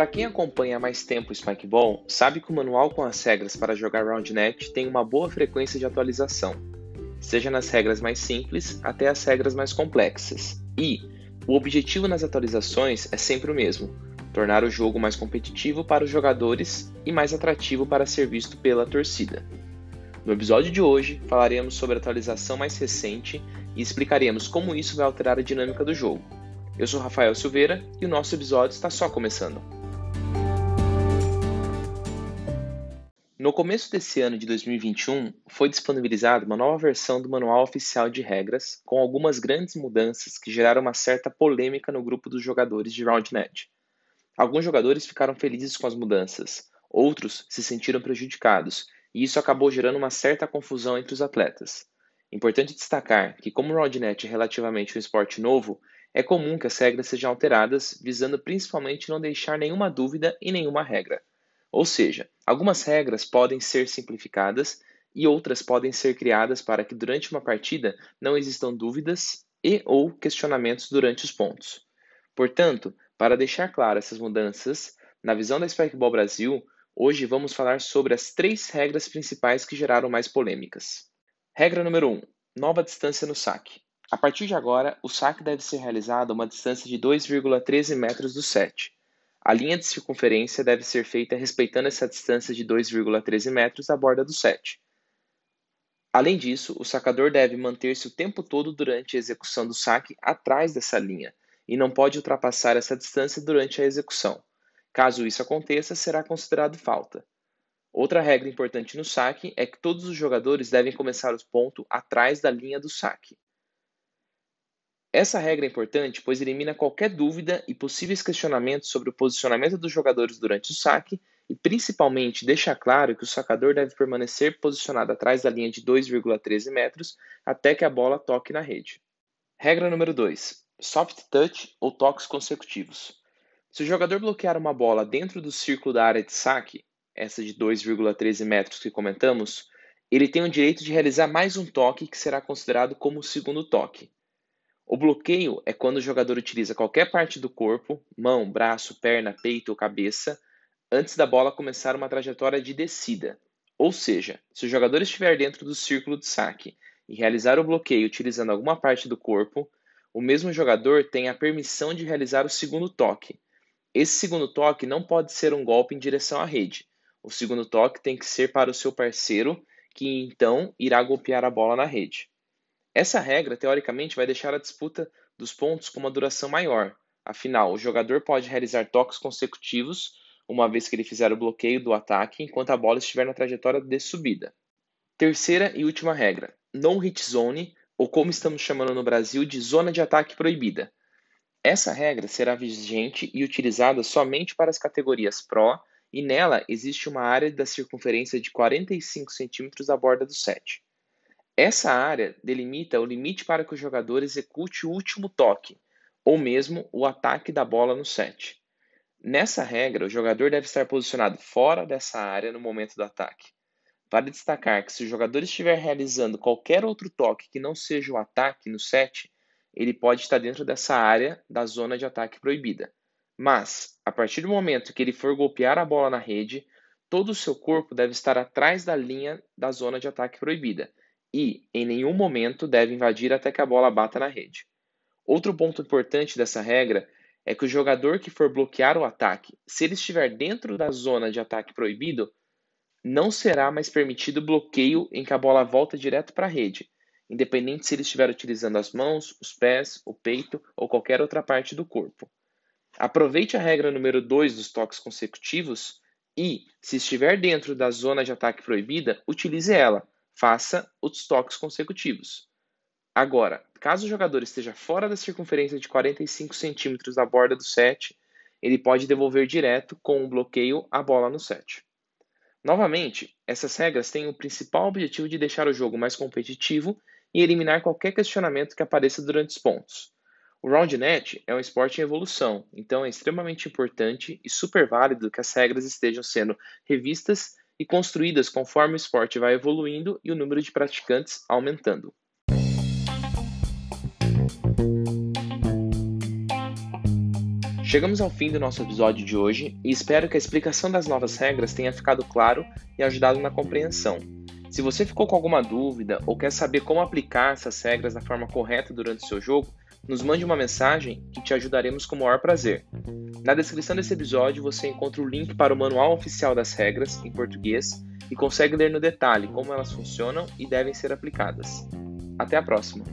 Para quem acompanha há mais tempo o Spikeball, sabe que o manual com as regras para jogar RoundNet tem uma boa frequência de atualização, seja nas regras mais simples até as regras mais complexas. E o objetivo nas atualizações é sempre o mesmo: tornar o jogo mais competitivo para os jogadores e mais atrativo para ser visto pela torcida. No episódio de hoje, falaremos sobre a atualização mais recente e explicaremos como isso vai alterar a dinâmica do jogo. Eu sou Rafael Silveira e o nosso episódio está só começando. No começo desse ano de 2021, foi disponibilizada uma nova versão do Manual Oficial de Regras, com algumas grandes mudanças que geraram uma certa polêmica no grupo dos jogadores de RoundNet. Alguns jogadores ficaram felizes com as mudanças, outros se sentiram prejudicados, e isso acabou gerando uma certa confusão entre os atletas. Importante destacar que, como o RoundNet é relativamente um esporte novo, é comum que as regras sejam alteradas, visando principalmente não deixar nenhuma dúvida em nenhuma regra. Ou seja, algumas regras podem ser simplificadas e outras podem ser criadas para que durante uma partida não existam dúvidas e ou questionamentos durante os pontos. Portanto, para deixar claro essas mudanças, na visão da Spikeball Brasil, hoje vamos falar sobre as três regras principais que geraram mais polêmicas. Regra número 1: um, nova distância no saque. A partir de agora, o saque deve ser realizado a uma distância de 2,13 metros do set. A linha de circunferência deve ser feita respeitando essa distância de 2,13 metros da borda do set. Além disso, o sacador deve manter-se o tempo todo durante a execução do saque atrás dessa linha e não pode ultrapassar essa distância durante a execução. Caso isso aconteça, será considerado falta. Outra regra importante no saque é que todos os jogadores devem começar o ponto atrás da linha do saque. Essa regra é importante pois elimina qualquer dúvida e possíveis questionamentos sobre o posicionamento dos jogadores durante o saque e principalmente deixa claro que o sacador deve permanecer posicionado atrás da linha de 2,13 metros até que a bola toque na rede. Regra número 2: soft touch ou toques consecutivos. Se o jogador bloquear uma bola dentro do círculo da área de saque, essa de 2,13 metros que comentamos, ele tem o direito de realizar mais um toque que será considerado como o segundo toque. O bloqueio é quando o jogador utiliza qualquer parte do corpo, mão, braço, perna, peito ou cabeça, antes da bola começar uma trajetória de descida. Ou seja, se o jogador estiver dentro do círculo de saque e realizar o bloqueio utilizando alguma parte do corpo, o mesmo jogador tem a permissão de realizar o segundo toque. Esse segundo toque não pode ser um golpe em direção à rede. O segundo toque tem que ser para o seu parceiro, que então irá golpear a bola na rede. Essa regra, teoricamente, vai deixar a disputa dos pontos com uma duração maior. Afinal, o jogador pode realizar toques consecutivos uma vez que ele fizer o bloqueio do ataque enquanto a bola estiver na trajetória de subida. Terceira e última regra: no hit zone, ou como estamos chamando no Brasil de zona de ataque proibida. Essa regra será vigente e utilizada somente para as categorias Pro, e nela existe uma área da circunferência de 45 cm da borda do set. Essa área delimita o limite para que o jogador execute o último toque, ou mesmo o ataque da bola no set. Nessa regra, o jogador deve estar posicionado fora dessa área no momento do ataque. Vale destacar que se o jogador estiver realizando qualquer outro toque que não seja o ataque no set, ele pode estar dentro dessa área da zona de ataque proibida. Mas, a partir do momento que ele for golpear a bola na rede, todo o seu corpo deve estar atrás da linha da zona de ataque proibida, e, em nenhum momento, deve invadir até que a bola bata na rede. Outro ponto importante dessa regra é que o jogador que for bloquear o ataque, se ele estiver dentro da zona de ataque proibido, não será mais permitido bloqueio em que a bola volta direto para a rede, independente se ele estiver utilizando as mãos, os pés, o peito ou qualquer outra parte do corpo. Aproveite a regra número 2 dos toques consecutivos e, se estiver dentro da zona de ataque proibida, utilize ela, faça os toques consecutivos. Agora, caso o jogador esteja fora da circunferência de 45 centímetros da borda do set, ele pode devolver direto com um bloqueio a bola no set. Novamente, essas regras têm o principal objetivo de deixar o jogo mais competitivo e eliminar qualquer questionamento que apareça durante os pontos. O RoundNet é um esporte em evolução, então é extremamente importante e super válido que as regras estejam sendo revistas e construídas conforme o esporte vai evoluindo e o número de praticantes aumentando. Chegamos ao fim do nosso episódio de hoje e espero que a explicação das novas regras tenha ficado claro e ajudado na compreensão. Se você ficou com alguma dúvida ou quer saber como aplicar essas regras da forma correta durante o seu jogo, nos mande uma mensagem que te ajudaremos com o maior prazer. Na descrição desse episódio você encontra o link para o manual oficial das regras em português e consegue ler no detalhe como elas funcionam e devem ser aplicadas. Até a próxima!